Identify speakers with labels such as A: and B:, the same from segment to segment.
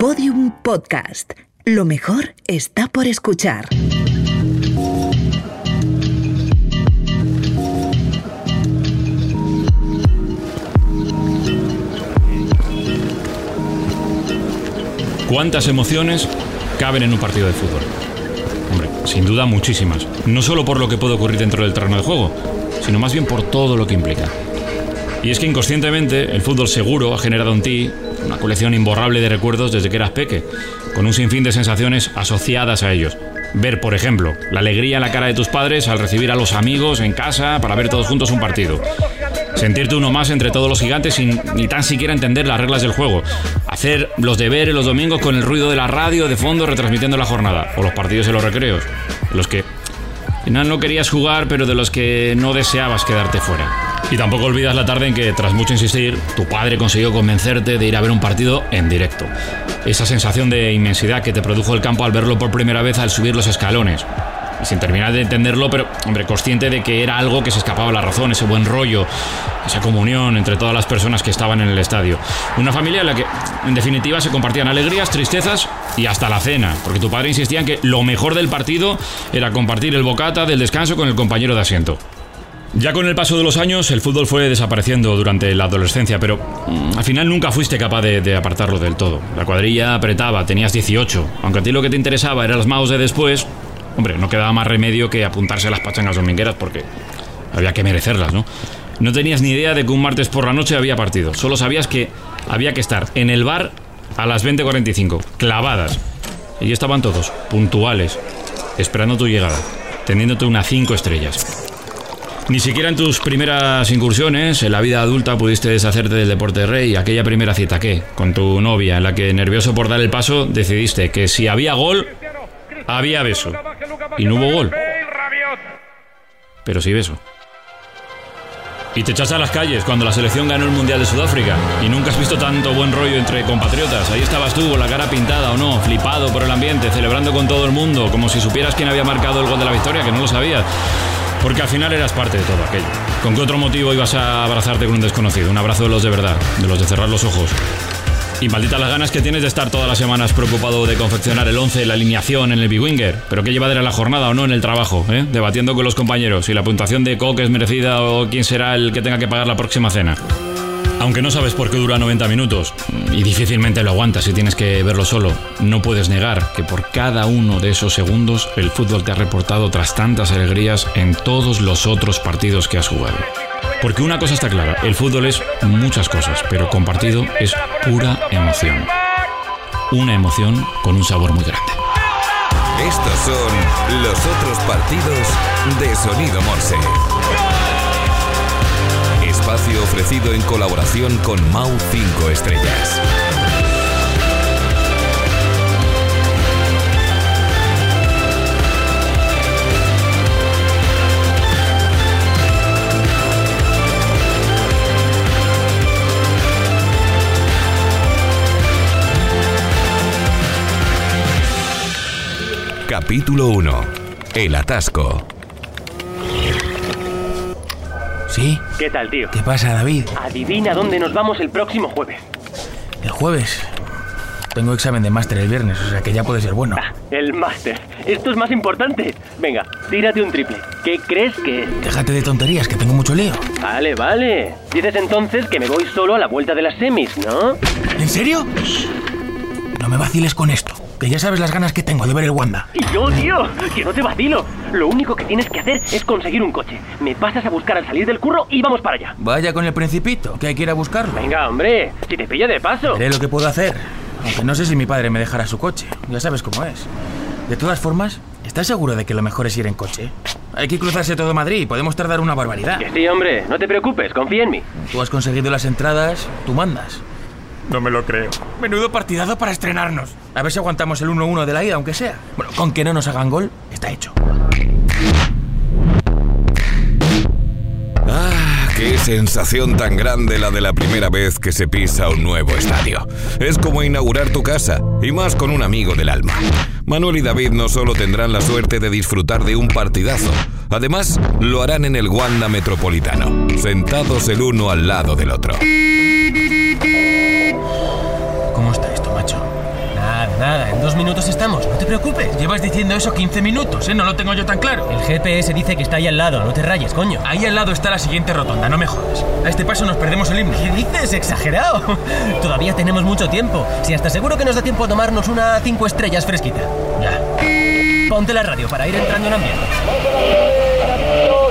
A: Podium Podcast. Lo mejor está por escuchar.
B: ¿Cuántas emociones caben en un partido de fútbol? Hombre, sin duda muchísimas. No solo por lo que puede ocurrir dentro del terreno de juego, sino más bien por todo lo que implica. Y es que inconscientemente el fútbol seguro ha generado en ti una colección imborrable de recuerdos desde que eras peque, con un sinfín de sensaciones asociadas a ellos. Ver, por ejemplo, la alegría en la cara de tus padres al recibir a los amigos en casa para ver todos juntos un partido. Sentirte uno más entre todos los gigantes sin ni tan siquiera entender las reglas del juego. Hacer los deberes los domingos con el ruido de la radio de fondo retransmitiendo la jornada. O los partidos en los recreos. Los que al final no querías jugar, pero de los que no deseabas quedarte fuera. Y tampoco olvidas la tarde en que, tras mucho insistir, tu padre consiguió convencerte de ir a ver un partido en directo. Esa sensación de inmensidad que te produjo el campo al verlo por primera vez al subir los escalones. Sin terminar de entenderlo, pero, hombre, consciente de que era algo que se escapaba a la razón, ese buen rollo, esa comunión entre todas las personas que estaban en el estadio. Una familia en la que, en definitiva, se compartían alegrías, tristezas y hasta la cena, porque tu padre insistía en que lo mejor del partido era compartir el bocata del descanso con el compañero de asiento. Ya con el paso de los años, el fútbol fue desapareciendo durante la adolescencia, pero mm, al final nunca fuiste capaz de, apartarlo del todo. La cuadrilla apretaba, tenías 18. Aunque a ti lo que te interesaba eran las maus de después, hombre, no quedaba más remedio que apuntarse a las pachangas domingueras porque había que merecerlas, ¿no? No tenías ni idea de que un martes por la noche había partido. Solo sabías que había que estar en el bar a las 20.45, clavadas. Y estaban todos, puntuales, esperando tu llegada, teniéndote unas 5 estrellas. Ni siquiera en tus primeras incursiones en la vida adulta pudiste deshacerte del deporte rey. Aquella primera cita, ¿qué? Con tu novia, en la que, nervioso por dar el paso, decidiste que si había gol, había beso. Y no hubo gol. Pero sí beso. Y te echaste a las calles cuando la selección ganó el Mundial de Sudáfrica. Y nunca has visto tanto buen rollo entre compatriotas. Ahí estabas tú, con la cara pintada o no, flipado por el ambiente, celebrando con todo el mundo, como si supieras quién había marcado el gol de la victoria, que no lo sabías. Porque al final eras parte de todo aquello. ¿Con qué otro motivo ibas a abrazarte con un desconocido? Un abrazo de los de verdad, de los de cerrar los ojos. Y maldita las ganas que tienes de estar todas las semanas preocupado de confeccionar el 11, la alineación en el Big Winger. Pero qué llevadera la jornada o no en el trabajo, ¿eh? Debatiendo con los compañeros si la puntuación de Coque es merecida o quién será el que tenga que pagar la próxima cena. Aunque no sabes por qué dura 90 minutos, y difícilmente lo aguantas si tienes que verlo solo, no puedes negar que por cada uno de esos segundos el fútbol te ha reportado tras tantas alegrías en todos los otros partidos que has jugado. Porque una cosa está clara, el fútbol es muchas cosas, pero compartido es pura emoción. Una emoción con un sabor muy grande.
C: Estos son los otros partidos de Sonido Morse ofrecido en colaboración con Mau 5 Estrellas. Capítulo 1. El atasco.
D: ¿Sí?
E: ¿Qué tal, tío?
D: ¿Qué pasa, David?
E: Adivina dónde nos vamos el próximo jueves.
D: ¿El jueves? Tengo examen de máster el viernes, o sea que ya puede ser bueno.
E: Ah, el máster. Esto es más importante. Venga, tírate un triple. ¿Qué crees que es?
D: Déjate de tonterías, que tengo mucho lío.
E: Vale, vale. Dices entonces que me voy solo a la vuelta de las semis, ¿no?
D: ¿En serio? No me vaciles con esto. Que ya sabes las ganas que tengo de ver el Wanda.
E: Y yo, tío, que no te vacilo. Lo único que tienes que hacer es conseguir un coche. Me pasas a buscar al salir del curro y vamos para allá.
D: Vaya con el principito, que hay que ir a buscarlo.
E: Venga, hombre, si te pilla de paso.
D: Veré lo que puedo hacer. Aunque no sé si mi padre me dejará su coche. Ya sabes cómo es. De todas formas, ¿estás seguro de que lo mejor es ir en coche? Hay que cruzarse todo Madrid y podemos tardar una barbaridad.
E: Que sí, hombre, no te preocupes, confía en mí.
D: Tú has conseguido las entradas, tú mandas.
E: No me lo creo.
D: Menudo partidado para estrenarnos. A ver si aguantamos el 1-1 de la ida, aunque sea. Bueno, con que no nos hagan gol, está hecho.
C: Ah, qué sensación tan grande la de la primera vez que se pisa un nuevo estadio. Es como inaugurar tu casa, y más con un amigo del alma. Manuel y David no solo tendrán la suerte de disfrutar de un partidazo, además lo harán en el Wanda Metropolitano, sentados el uno al lado del otro.
F: Nada, en dos minutos estamos, no te preocupes.
D: Llevas diciendo eso 15 minutos, ¿eh? No lo tengo yo tan claro.
F: El GPS dice que está ahí al lado, no te rayes, coño.
D: Ahí al lado está la siguiente rotonda, no me jodas. A este paso nos perdemos el himno.
F: ¿Qué dices? Exagerado. Todavía tenemos mucho tiempo. Si hasta seguro que nos da tiempo a tomarnos una cinco estrellas fresquita.
D: Ya.
F: Ponte la radio para ir entrando en ambiente.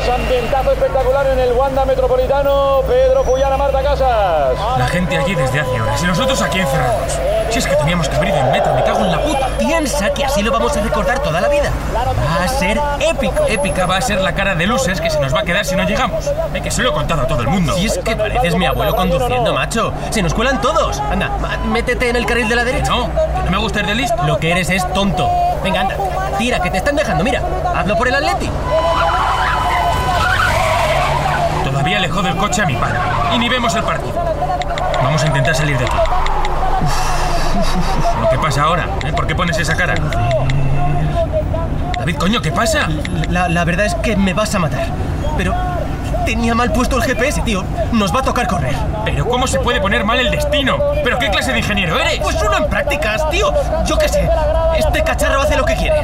G: Ambientazo espectacular en el Wanda Metropolitano. Pedro Puyana, Marta Casas.
D: La gente allí desde hace horas y nosotros aquí encerrados. Si es que teníamos que abrir el metro, me cago en la puta.
F: Piensa que así lo vamos a recordar toda la vida. Va a ser épico.
D: Épica va a ser la cara de luces que se nos va a quedar si no llegamos. Eh, que se lo he contado a todo el mundo.
F: Si es que pareces mi abuelo conduciendo, macho. Se nos cuelan todos. Anda, métete en el carril de la derecha.
D: No, que no me gusta ir de listo.
F: Lo que eres es tonto. Venga, anda. Tira, que te están dejando. Mira, hazlo por el Atleti.
D: Todavía le jode el coche a mi padre. Y ni vemos el partido. Vamos a intentar salir de aquí. Uf, ¿Lo que pasa ahora? ¿Eh? ¿Por qué pones esa cara? David, coño, ¿qué pasa?
F: La, la verdad es que me vas a matar. Pero tenía mal puesto el GPS, tío. Nos va a tocar correr.
D: Pero ¿cómo se puede poner mal el destino? ¿Pero qué clase de ingeniero eres?
F: Pues uno en prácticas, tío. Yo qué sé. Este cacharro hace lo que quiere.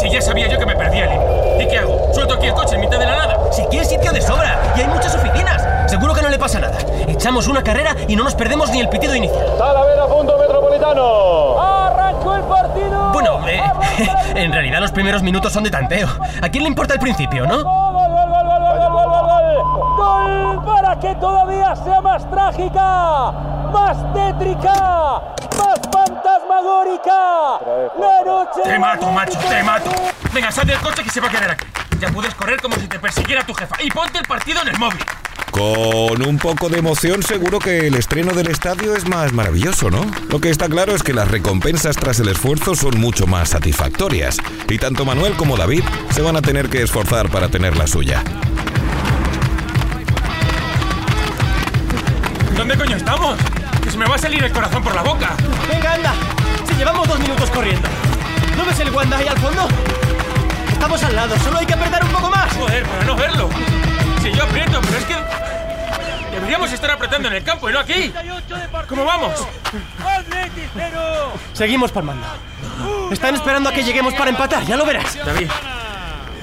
D: Si ya sabía yo que me perdía el himno. ¿Y qué hago? ¿Suelto aquí el coche en mitad de la nada?
F: Si quieres sitio de sobra. Y hay muchas oficinas. Seguro que no le pasa nada. Echamos una carrera y no nos perdemos ni el pitido inicial.
G: Talavera, punto metropolitano. ¡Arrancó el partido!
F: Bueno, eh, en realidad los primeros minutos son de tanteo. ¿A quién le importa el principio, no?
G: ¡Gol, gol, gol, gol, gol, gol, gol, gol! para que todavía sea más trágica, más tétrica, más fantasmagórica! ¡La noche!
D: ¡Te mato, macho! ¡Te mato! Venga, sal del coche que se va a quedar aquí. Ya puedes correr como si te persiguiera tu jefa. Y ponte el partido en el móvil.
C: Con un poco de emoción seguro que el estreno del estadio es más maravilloso, ¿no? Lo que está claro es que las recompensas tras el esfuerzo son mucho más satisfactorias. Y tanto Manuel como David se van a tener que esforzar para tener la suya.
D: ¿Dónde coño estamos? Que se me va a salir el corazón por la boca.
F: Venga, anda. Si llevamos dos minutos corriendo. ¿No ves el Wanda ahí al fondo? Estamos al lado, solo hay que apretar un poco más.
D: Joder, para no verlo. Si yo aprieto, pero es que... Deberíamos estar apretando en el campo y no aquí. ¿Cómo vamos?
F: Seguimos palmando. Están esperando a que lleguemos para empatar, ya lo verás.
D: David,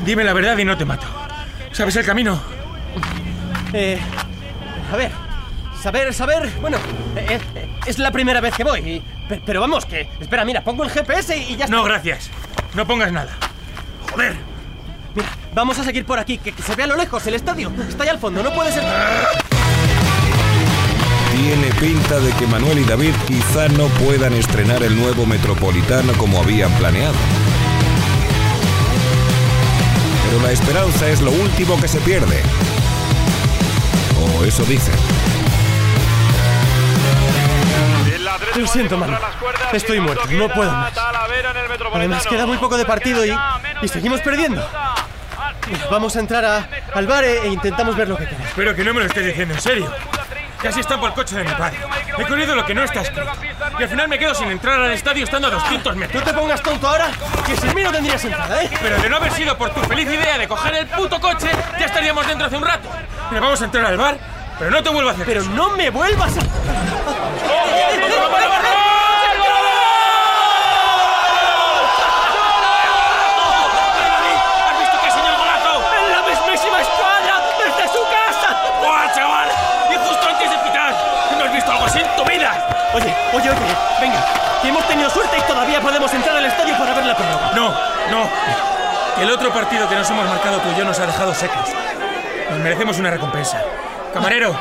D: dime la verdad y no te mato. ¿Sabes el camino?
F: Eh, a ver, saber, saber, bueno, eh, eh, es la primera vez que voy. y- pe- pero vamos, que, espera, mira, pongo el GPS y ya está.
D: No, gracias. No pongas nada. Joder.
F: Mira, vamos a seguir por aquí, que, que se vea a lo lejos el estadio. Está ahí al fondo, no puede ser.
C: Tiene pinta de que Manuel y David quizá no puedan estrenar el nuevo Metropolitano como habían planeado. Pero la esperanza es lo último que se pierde. O eso dicen.
F: Lo siento, mano. Estoy muerto, no puedo más. Además, queda muy poco de partido y, y seguimos perdiendo. Vamos a entrar a- al bar e, intentamos ver lo que queda.
D: Espero que no me lo estés diciendo en serio. Casi está por el coche de mi padre. He corrido lo que no está escrito. Y al final me quedo sin entrar al estadio estando a 200
F: No
D: metros.
F: te pongas tonto ahora, que sin mí no tendrías entrada, ¿eh?
D: Pero de no haber sido por tu feliz idea de coger el puto coche, ya estaríamos dentro hace un rato. Mira, vamos a entrar al bar, pero no te vuelvo a hacer
F: Pero no me vuelvas a...
D: ¿Has visto qué señor golazo?
F: ¡En la mismísima escuadra! ¡Desde su casa!
D: ¡Buah, chaval! Y justo antes de pitar. ¿No has visto algo así en tu vida?
F: Oye, oye, oye, venga, que hemos tenido suerte y todavía podemos entrar al estadio para ver la prórroga.
D: No, no. Que el otro partido que nos hemos marcado tú y yo nos ha dejado secos. Nos merecemos una recompensa. Camarero,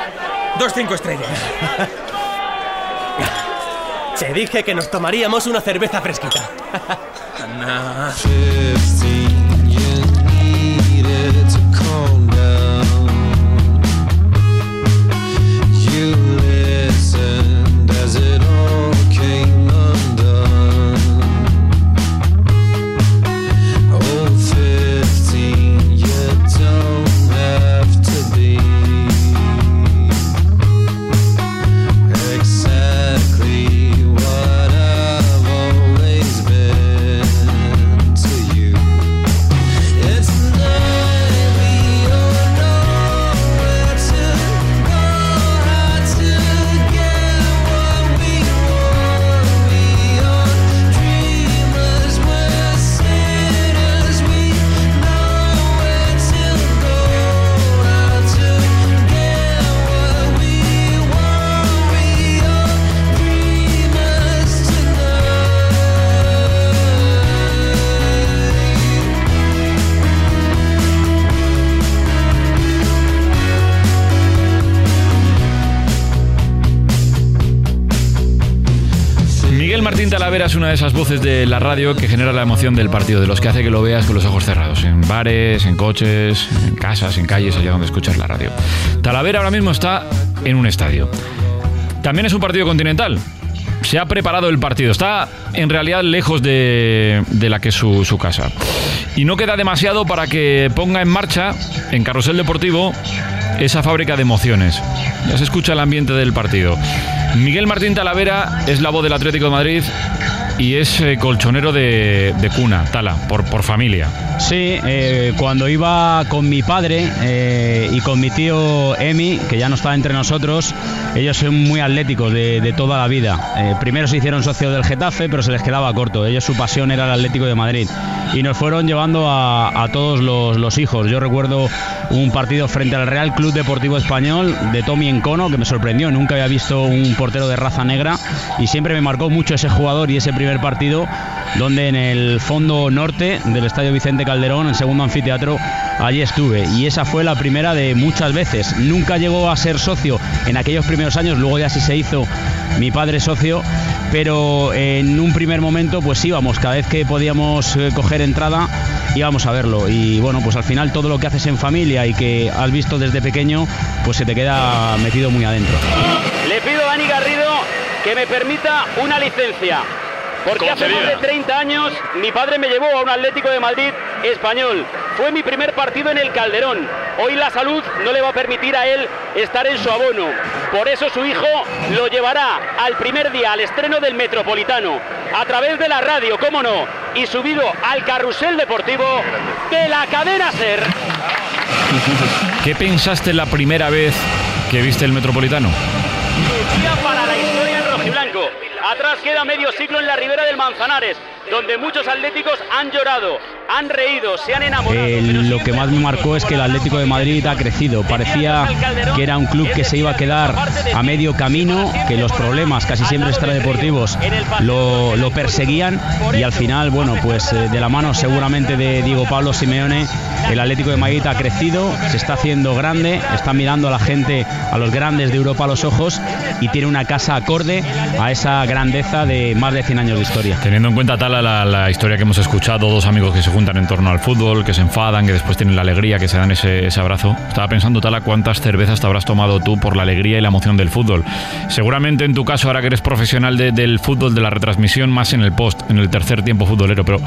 D: dos cinco estrellas.
F: Te dije que nos tomaríamos una cerveza fresquita.
B: es una de esas voces de la radio que genera la emoción del partido, de los que hace que lo veas con los ojos cerrados, en bares, en coches, en casas, en calles, allá donde escuchas la radio. Talavera ahora mismo está en un estadio. También es un partido continental. Se ha preparado el partido. Está en realidad lejos de, de la que es su, su casa. Y no queda demasiado para que ponga en marcha, en Carrusel Deportivo, esa fábrica de emociones. Ya se escucha el ambiente del partido. Miguel Martín Talavera es la voz del Atlético de Madrid y es eh, colchonero de, de cuna, Tala, por, por familia.
H: Sí, eh, cuando iba con mi padre eh, y con mi tío Emi, que ya no está entre nosotros, ellos son muy atléticos de, toda la vida. Eh, primero se hicieron socios del Getafe, pero se les quedaba corto. Ellos su pasión era el Atlético de Madrid. Y nos fueron llevando a, a todos los, los hijos. Yo recuerdo un partido frente al Real Club Deportivo Español de Tommy Encono, que me sorprendió. Nunca había visto un portero de raza negra y siempre me marcó mucho ese jugador y ese primer partido donde en el fondo norte del Estadio Vicente Calderón, el segundo anfiteatro, allí estuve. Y esa fue la primera de muchas veces. Nunca llegó a ser socio en aquellos primeros años, luego ya sí se hizo mi padre socio, pero en un primer momento pues íbamos, cada vez que podíamos eh, coger entrada íbamos a verlo. Y bueno, pues al final todo lo que haces en familia y que has visto desde pequeño, pues se te queda metido muy adentro.
I: Le pido a Dani Garrido que me permita una licencia. Porque hace más de 30 años mi padre me llevó a un Atlético de Madrid español. Fue mi primer partido en el Calderón. Hoy la salud no le va a permitir a él estar en su abono. Por eso su hijo lo llevará al primer día al estreno del Metropolitano. A través de la radio, cómo no. Y subido al carrusel deportivo de la cadena Ser.
B: ¿Qué pensaste la primera vez que viste el Metropolitano?
I: Atrás queda medio siglo en la ribera del Manzanares, donde muchos atléticos han llorado, han reído, se han enamorado.
H: Eh, lo que más me marcó es que el Atlético de Madrid ha crecido. Parecía que era un club que se iba a quedar a medio camino, que los problemas casi siempre extradeportivos lo, lo perseguían y al final, bueno, pues eh, de la mano seguramente de Diego Pablo Simeone, el Atlético de Madrid ha crecido, se está haciendo grande, está mirando a la gente, a los grandes de Europa a los ojos y tiene una casa acorde a esa grandeza de más de 100 años de historia.
B: Teniendo en cuenta tal la, la historia que hemos escuchado, dos amigos que se juntan en torno al fútbol, que se enfadan, que después tienen la alegría, que se dan ese, abrazo. Estaba pensando, Tala, cuántas cervezas te habrás tomado tú por la alegría y la emoción del fútbol. Seguramente en tu caso, ahora que eres profesional de- del fútbol, de la retransmisión, más en el post, en el tercer tiempo futbolero, pero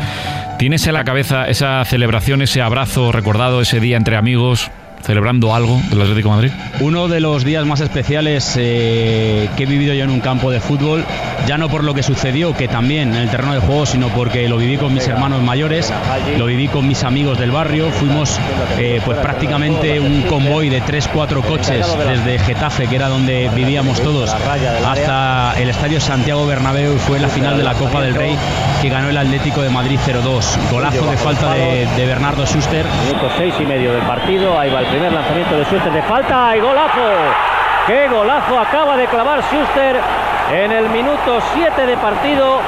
B: ¿tienes en la cabeza esa celebración, ese abrazo recordado, ese día entre amigos, celebrando algo del Atlético de Madrid?
H: Uno de los días más especiales eh, que he vivido yo en un campo de fútbol, ya no por lo que sucedió, que también en el terreno de juego, sino porque lo viví con mis hermanos mayores, lo viví con mis amigos del barrio, fuimos eh, pues prácticamente un convoy de 3-4 coches desde Getafe, que era donde vivíamos todos, hasta el Estadio Santiago Bernabéu y fue la final de la Copa del Rey que ganó el Atlético de Madrid 0-2. Golazo de falta de, de Bernardo Schuster.
G: Minuto seis y medio del partido. Ahí va el primer lanzamiento de Schuster de falta y golazo. ¡Qué golazo acaba de clavar Schuster en el minuto 7 de partido!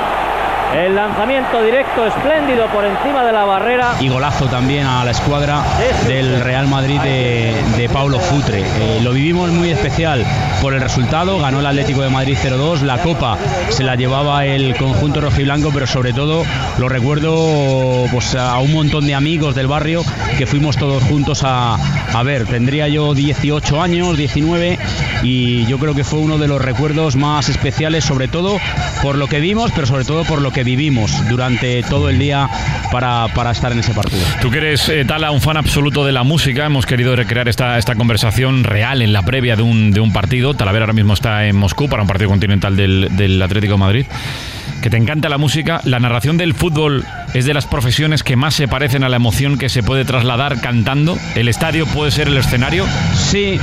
G: El lanzamiento directo espléndido por encima de la barrera.
H: y golazo también a la escuadra del Real Madrid de, de Paulo Futre. Eh, lo vivimos muy especial por el resultado, ganó el Atlético de Madrid 0-2, la copa se la llevaba el conjunto rojiblanco, pero sobre todo lo recuerdo pues, a un montón de amigos del barrio que fuimos todos juntos a, a ver. Tendría yo 18 años, 19, y yo creo que fue uno de los recuerdos más especiales, sobre todo por lo que vimos, pero sobre todo por lo que vivimos durante todo el día para, para estar en ese partido.
B: Tú que eres, eh, Tala, un fan absoluto de la música, hemos querido recrear esta, esta conversación real en la previa de un, de un partido. Talavera ahora mismo está en Moscú para un partido continental del, del Atlético de Madrid. Que te encanta la música. La narración del fútbol es de las profesiones que más se parecen a la emoción que se puede trasladar cantando. ¿El estadio puede ser el escenario?
H: Sí,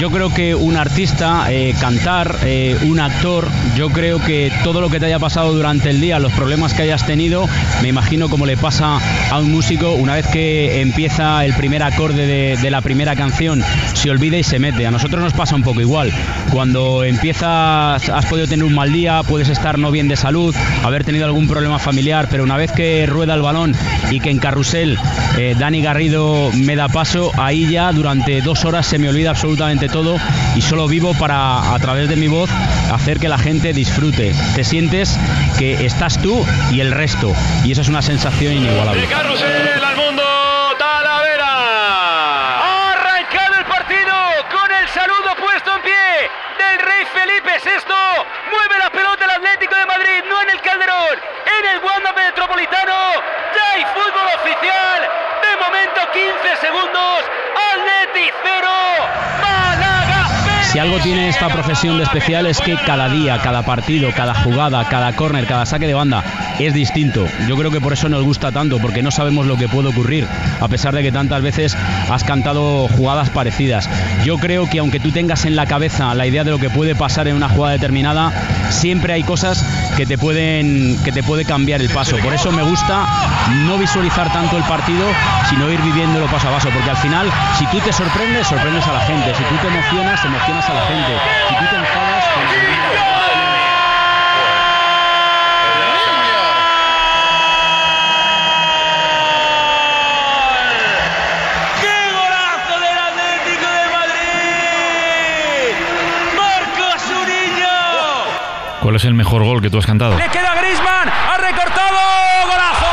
H: yo creo que un artista, eh, cantar, eh, un actor, yo creo que todo lo que te haya pasado durante el día, los problemas que hayas tenido, me imagino como le pasa a un músico, una vez que empieza el primer acorde de, de la primera canción, se olvida y se mete. A nosotros nos pasa un poco igual. Cuando empiezas, has podido tener un mal día, puedes estar no bien de salud, haber tenido algún problema familiar, pero una vez que que rueda el balón y que en carrusel eh, Dani Garrido me da paso, ahí ya durante dos horas se me olvida absolutamente todo y solo vivo para, a través de mi voz, hacer que la gente disfrute. Te sientes que estás tú y el resto. Y eso es una sensación inigualable.
I: De carrusel al mundo, Talavera. El Wanda Metropolitano. Ya hay fútbol oficial. De momento 15 segundos. Atleti 0. Málaga
H: Si algo tiene esta profesión de especial es que cada día, cada partido, cada jugada, cada córner, cada saque de banda es distinto. Yo creo que por eso nos gusta tanto, porque no sabemos lo que puede ocurrir, a pesar de que tantas veces has cantado jugadas parecidas. Yo creo que aunque tú tengas en la cabeza la idea de lo que puede pasar en una jugada determinada, siempre hay cosas que te pueden que te puede cambiar el paso. Por eso me gusta no visualizar tanto el partido, sino ir viviéndolo paso a paso, porque al final, si tú te sorprendes, sorprendes a la gente. Si tú te emocionas, emocionas a la gente. Si tú te enfadas,
I: ¡Qué golazo del Atlético de Madrid! ¡Marca su niño!
B: ¿Cuál es el mejor gol que tú has cantado?
I: Le queda Grisman, ha recortado, golazo.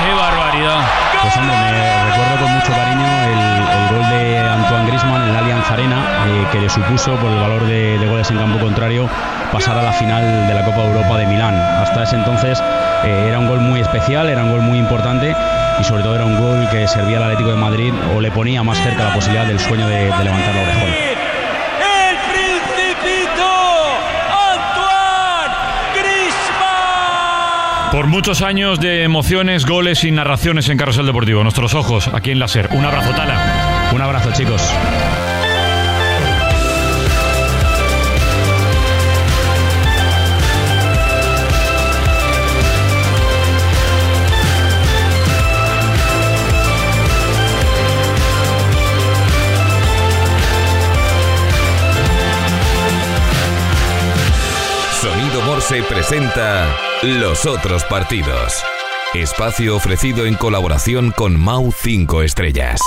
B: ¡Qué barbaridad!
H: Pues hombre, me recuerdo con mucho cariño el, el gol de Antoine Griezmann en la Allianz Arena, eh, que le supuso por el valor de, de goles en campo contrario pasar a la final de la Copa de Europa de Milán. Hasta ese entonces eh, era un gol muy especial, era un gol muy importante y sobre todo era un gol que servía al Atlético de Madrid o le ponía más cerca la posibilidad del sueño de, de levantar la orejón.
I: El principito, Antoine Griezmann.
B: Por muchos años de emociones, goles y narraciones en Carrusel Deportivo. Nuestros ojos aquí en la SER. Un abrazo, Tala.
H: Un abrazo, chicos.
C: Morse presenta Los otros partidos. Espacio ofrecido en colaboración con Mau 5 Estrellas.